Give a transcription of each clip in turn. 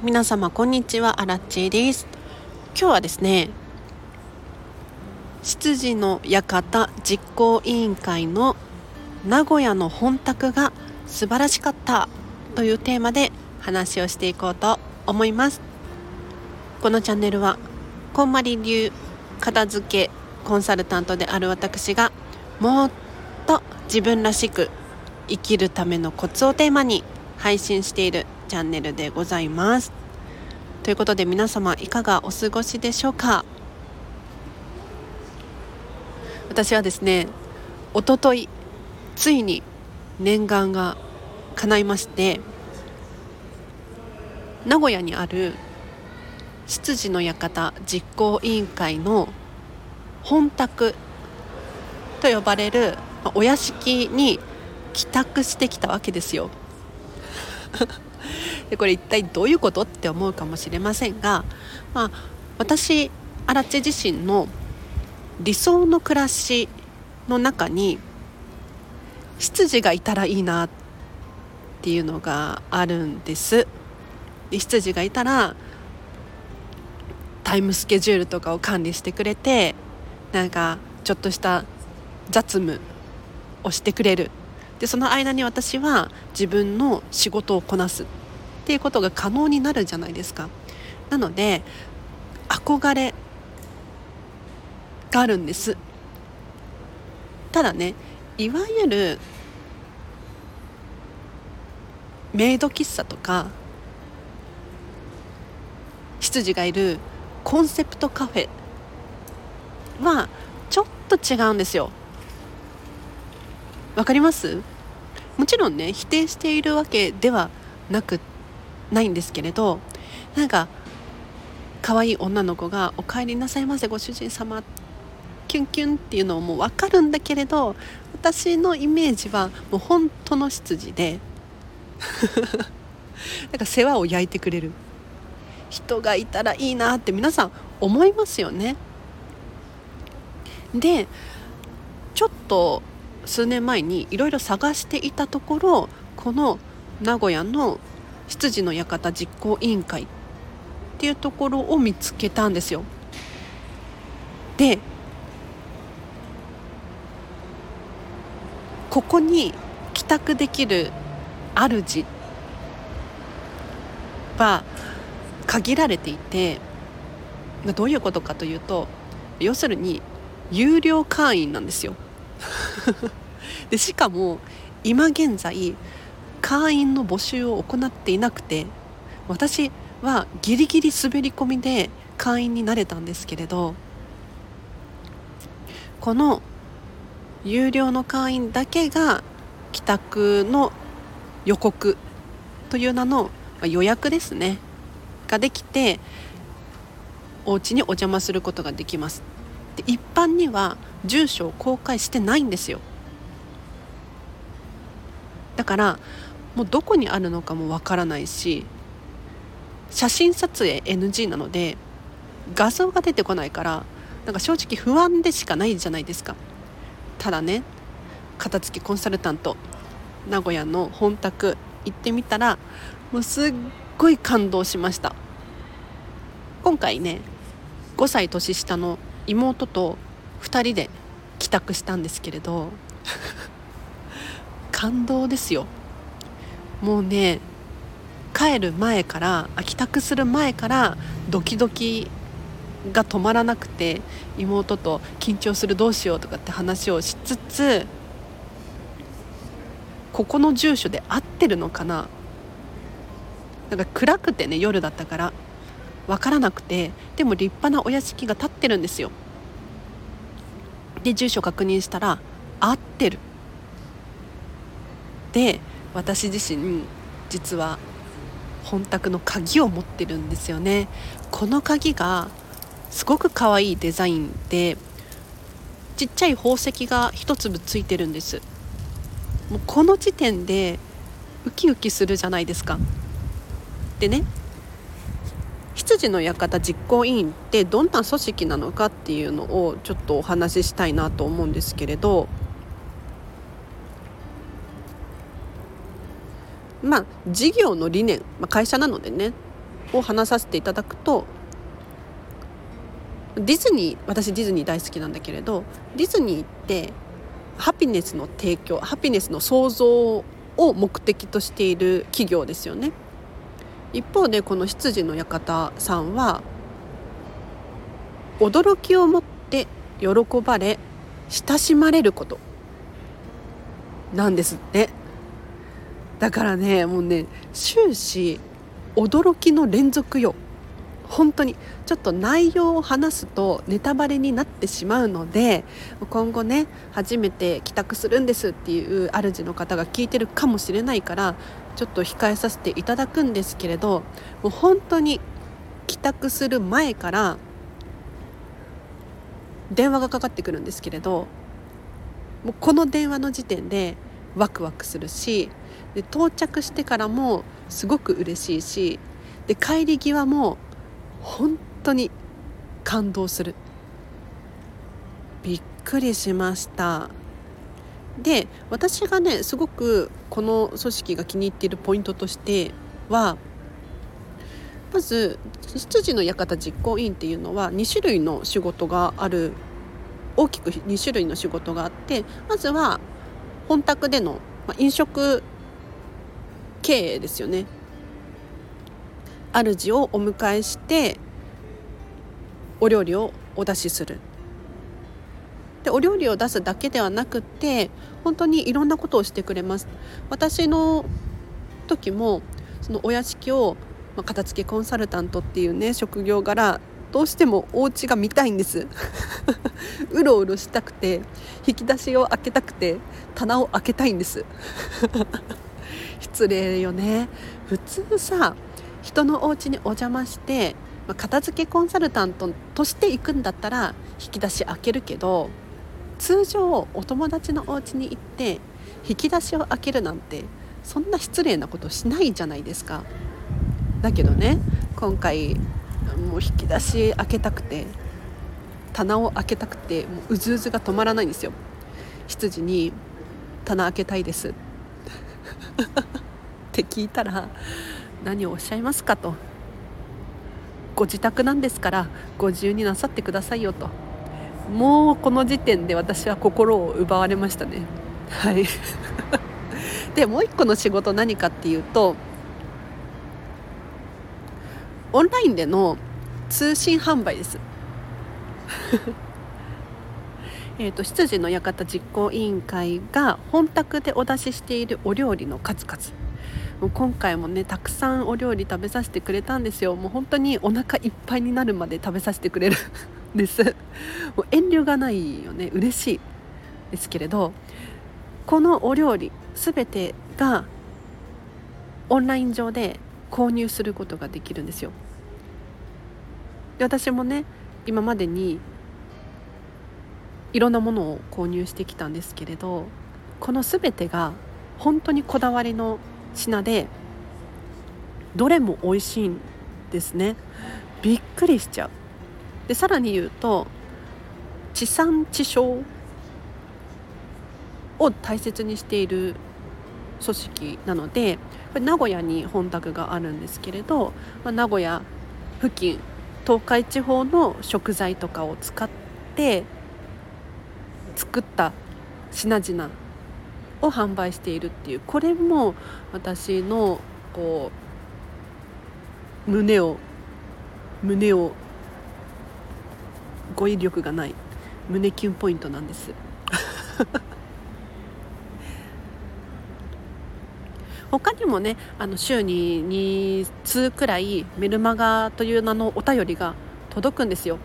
皆様こんにちは。アラッチです。今日はですね執事の館実行委員会の名古屋の本宅が素晴らしかったというテーマで話をしていこうと思います。このチャンネルはこんまり流片付けコンサルタントである私がもっと自分らしく生きるためのコツをテーマに配信しているチャンネルでございます。ということで皆様いかがお過ごしでしょうか？私はですねおとといついに念願が叶いまして名古屋にある執事の館実行委員会の本宅と呼ばれるお屋敷に帰宅してきたわけですよ。で これ一体どういうことって思うかもしれませんが、まあ、私アラチェ自身の理想の暮らしの中に執事がいたらいいなっていうのがあるんです。で執事がいたらタイムスケジュールとかを管理してくれてなんかちょっとした雑務をしてくれる。でその間に私は自分の仕事をこなすっていうことが可能になるじゃないですか。なので憧れがあるんです。ただねいわゆるメイド喫茶とか執事がいるコンセプトカフェはちょっと違うんですよ。わかります？もちろんね否定しているわけではなくないんですけれどなんか可愛い女の子が「お帰りなさいませご主人様」キュンキュンっていうのも分かるんだけれど私のイメージはもう本当の執事で なんか世話を焼いてくれる人がいたらいいなって皆さん思いますよね。でちょっと数年前にいろいろ探していたところこの名古屋の執事の館実行委員会っていうところを見つけたんですよ。でここに帰宅できる主は限られていてどういうことかというと要するに有料会員なんですよ。でしかも今現在会員の募集を行っていなくて私はギリギリ滑り込みで会員になれたんですけれどこの有料の会員だけが帰宅の予告という名の予約ですね。ができてお家にお邪魔することができます。で一般には住所を公開してないんですよ。だからもうどこにあるのかもわからないし写真撮影 NG なので画像が出てこないからなんか正直不安でしかないじゃないですか。ただね片付きコンサルタント名古屋の本宅行ってみたらもうすっごい感動しました。今回ね5歳年下の妹と2人で帰宅したんですけれど 感動ですよ。もうね帰る前から帰宅する前からドキドキが止まらなくて妹と緊張するどうしようとかって話をしつつここの住所で合ってるのかな。なんか暗くてね夜だったから分からなくてでも立派なお屋敷が建ってるんですよ。で住所確認したら合ってる。で私自身実は本宅の鍵を持ってるんですよね。この鍵がすごく可愛いデザインでちっちゃい宝石が一粒ついてるんです。もうこの時点でウキウキするじゃないですか。でね羊の館実行委員ってどんな組織なのかっていうのをちょっとお話ししたいなと思うんですけれどまあ事業の理念、まあ、会社なのでねを話させていただくとディズニー私ディズニー大好きなんだけれどディズニーってハピネスの提供ハピネスの創造を目的としている企業ですよね。一方でこの羊の館さんは驚きを持って喜ばれ親しまれること。なんですって。だからねもうね終始驚きの連続よ。本当に。ちょっと内容を話すとネタバレになってしまうので今後ね初めて帰宅するんですっていう主の方が聞いてるかもしれないからちょっと控えさせていただくんですけれどもう本当に帰宅する前から電話がかかってくるんですけれどもうこの電話の時点でワクワクするしで到着してからもすごく嬉しいしで帰り際も本当に感動する。びっくりしました。で私がねすごくこの組織が気に入っているポイントとしてはまず羊の館実行委員っていうのは2種類の仕事がある大きく2種類の仕事があってまずは本宅での飲食経営ですよね。主をお迎えしてお料理をお出しする。でお料理を出すだけではなくって本当にいろんなことをしてくれます。私の時もそのお屋敷を、まあ、片付けコンサルタントっていうね職業柄どうしてもお家が見たいんです。うろうろしたくて引き出しを開けたくて棚を開けたいんです。失礼よね。普通さ人のお家にお邪魔して片付けコンサルタントとして行くんだったら引き出し開けるけど通常お友達のお家に行って引き出しを開けるなんてそんな失礼なことしないじゃないですか。だけどね今回もう引き出し開けたくて棚を開けたくてもううずうずが止まらないんですよ。羊に「棚開けたいです」って聞いたら何をおっしゃいますか？とご自宅なんですからご自由になさってくださいよと。もうこの時点で私は心を奪われましたね。はい。でもう一個の仕事何かっていうとオンラインでの通信販売です。えと羊の館実行委員会が本宅でお出ししているお料理の数々もう今回もねたくさんお料理食べさせてくれたんですよ。もう本当にお腹いっぱいになるまで食べさせてくれる。です。もう遠慮がないよね。嬉しいですけれどこのお料理全てがオンライン上で購入することができるんですよ。で私もね今までにいろんなものを購入してきたんですけれどこの全てが本当にこだわりの品でどれも美味しいんですね。びっくりしちゃう。でさらに言うと地産地消を大切にしている組織なのでこれ名古屋に本宅があるんですけれど、まあ、名古屋付近東海地方の食材とかを使って作った品々を販売しているっていうこれも私のこう胸を胸を語彙力がない。胸キュンポイントなんです。他にもねあの週に2通くらいメルマガという名のお便りが届くんですよ。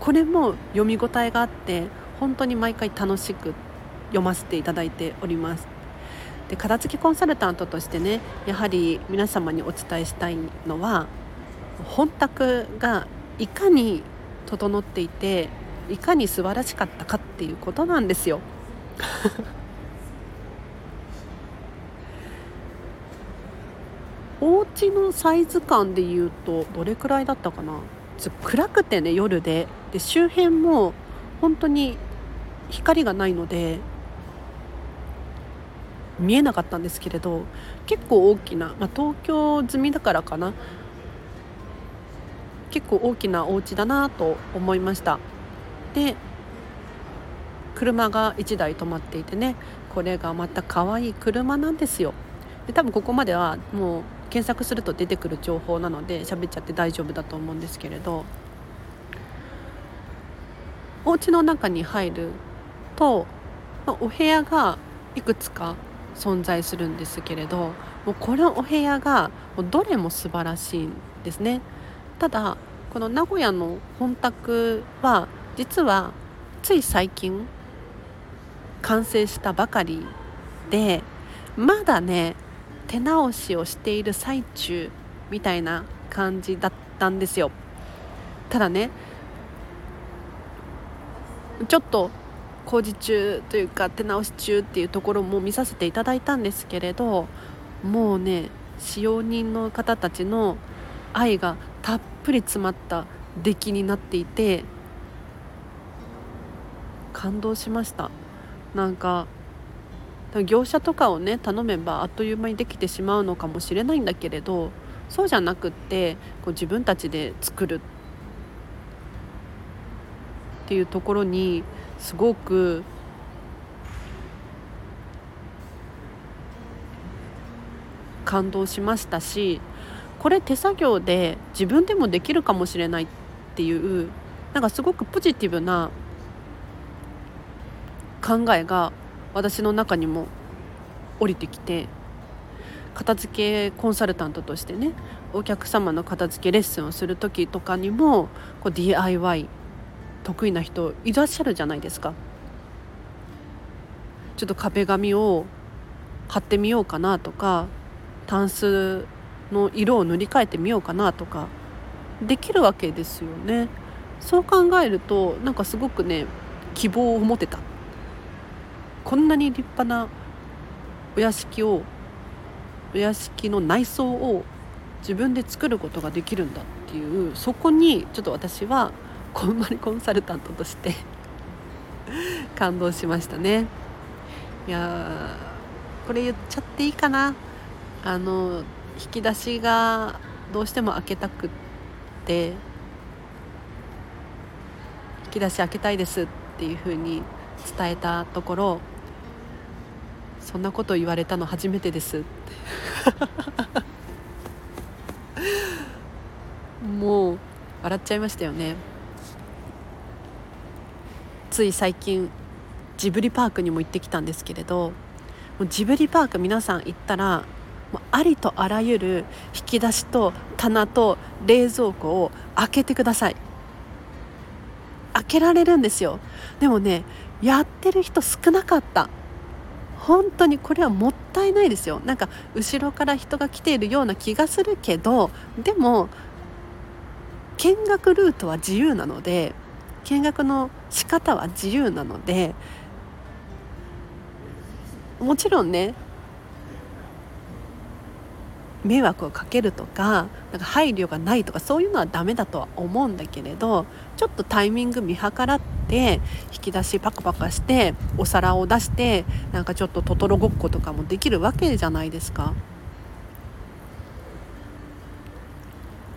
これも読み応えがあって本当に毎回楽しく読ませていただいております。で片付きコンサルタントとしてねやはり皆様にお伝えしたいのは本宅がいかに整っていていかに素晴らしかったかっていうことなんですよ。お家のサイズ感でいうとどれくらいだったかな？暗くてね夜で。で周辺も本当に光がないので見えなかったんですけれど結構大きな、まあ、東京済みだからかな。結構大きなお家だなと思いました。で車が1台止まっていてねこれがまた可愛い車なんですよ。で多分ここまではもう検索すると出てくる情報なので喋っちゃって大丈夫だと思うんですけれど。お家の中に入ると、ま、お部屋がいくつか存在するんですけれどもうこのお部屋がどれも素晴らしいんですね。ただこの名古屋の本宅は実はつい最近完成したばかりでまだね手直しをしている最中みたいな感じだったんですよ。ただねちょっと工事中というか手直し中っていうところも見させていただいたんですけれどもうね使用人の方たちの愛がぷり詰まった出来になっていて感動しました。なんか業者とかをね頼めばあっという間にできてしまうのかもしれないんだけれどそうじゃなくってこう自分たちで作る。っていうところにすごく感動しましたしこれ手作業で自分でもできるかもしれないっていうなんかすごくポジティブな考えが私の中にも降りてきて片付けコンサルタントとしてねお客様の片付けレッスンをする時とかにもこう DIY 得意な人いらっしゃるじゃないですか。ちょっと壁紙を貼ってみようかなとかタンスの色を塗り替えてみようかなとかできるわけですよね。そう考えるとなんかすごくね希望を持てた。こんなに立派なお屋敷をお屋敷の内装を自分で作ることができるんだっていうそこにちょっと私はこんまりコンサルタントとして感動しましたね。いやこれ言っちゃっていいかな。あの引き出しがどうしても開けたくって引き出し開けたいですっていうふうに伝えたところそんなこと言われたの初めてです もう笑っちゃいましたよね。つい最近ジブリパークにも行ってきたんですけれどもうジブリパーク皆さん行ったらありとあらゆる引き出しと棚と冷蔵庫を開けてください。開けられるんですよ。でもねやってる人少なかった。本当にこれはもったいないですよ。なんか後ろから人が来ているような気がするけどでも見学ルートは自由なので見学の仕方は自由なのでもちろんね迷惑をかけるとかなんか配慮がないとかそういうのはダメだとは思うんだけれどちょっとタイミング見計らって引き出しパカパカしてお皿を出してなんかちょっとトトロごっことかもできるわけじゃないですか。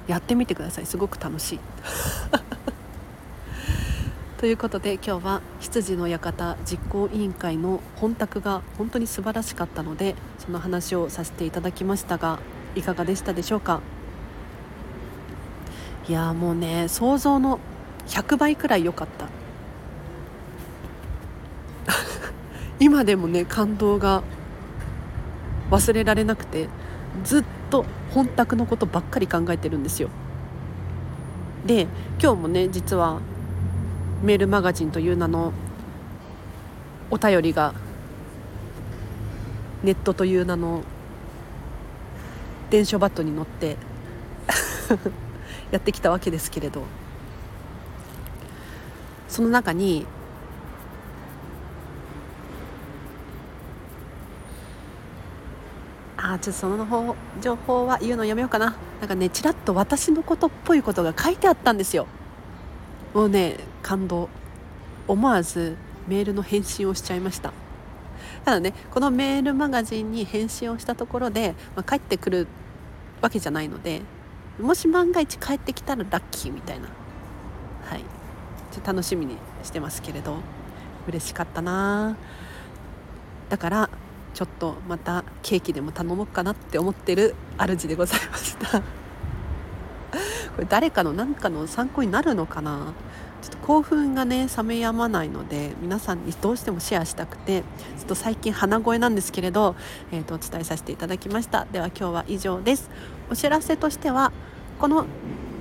やってみてくださいすごく楽しい ということで今日は羊の館実行委員会の本宅が本当に素晴らしかったのでその話をさせていただきましたがいかがでしたでしょうか？いやもうね想像の100倍くらい良かった。今でもね感動が忘れられなくてずっと本宅のことばっかり考えてるんですよ。で今日もね実はメールマガジンという名のお便りがネットという名の電書バットに乗って やってきたわけですけれど。その中にあちょっとその方情報は言うのやめようかな。なんかねちらっと私のことっぽいことが書いてあったんですよ。もうね感動。思わずメールの返信をしちゃいました。ただねこのメールマガジンに返信をしたところで、まあ、帰ってくるわけじゃないのでもし万が一帰ってきたらラッキーみたいな。はい。ちょ楽しみにしてますけれど嬉しかったな。だからちょっとまたケーキでも頼もうかなって思ってる主でございました。これ誰かの何かの参考になるのかな？ちょっと興奮がね冷めやまないので皆さんにどうしてもシェアしたくてちょっと最近鼻声なんですけれど、えー、とお伝えさせていただきました。では今日は以上です。お知らせとしてはこの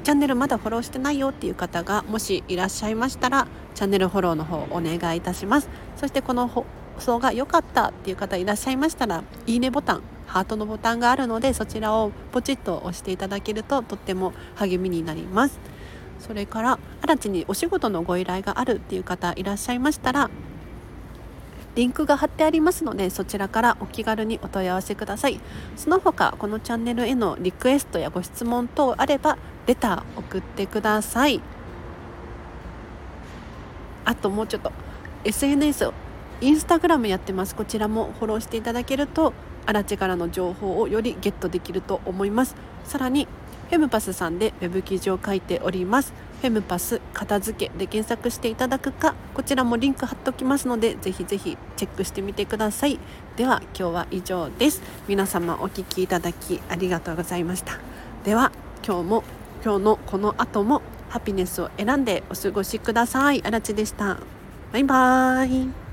チャンネルまだフォローしてないよっていう方がもしいらっしゃいましたらチャンネルフォローの方お願いいたします。そしてこの放送が良かったっていう方いらっしゃいましたらいいねボタンハートのボタンがあるのでそちらをポチッと押していただけるととっても励みになります。それから新地にお仕事のご依頼があるっていう方いらっしゃいましたらリンクが貼ってありますのでそちらからお気軽にお問い合わせください。その他このチャンネルへのリクエストやご質問等あればレター送ってください。あともうちょっと SNS インスタグラムやってます。こちらもフォローしていただけるとアラチからの情報をよりゲットできると思います。さらにフェムパスさんでウェブ記事を書いております。フェムパス片付けで検索していただくかこちらもリンク貼っておきますのでぜひぜひチェックしてみてください。では今日は以上です。皆様お聴きいただきありがとうございました。では今日も今日のこの後もハピネスを選んでお過ごしください。あらちでした。バイバーイ。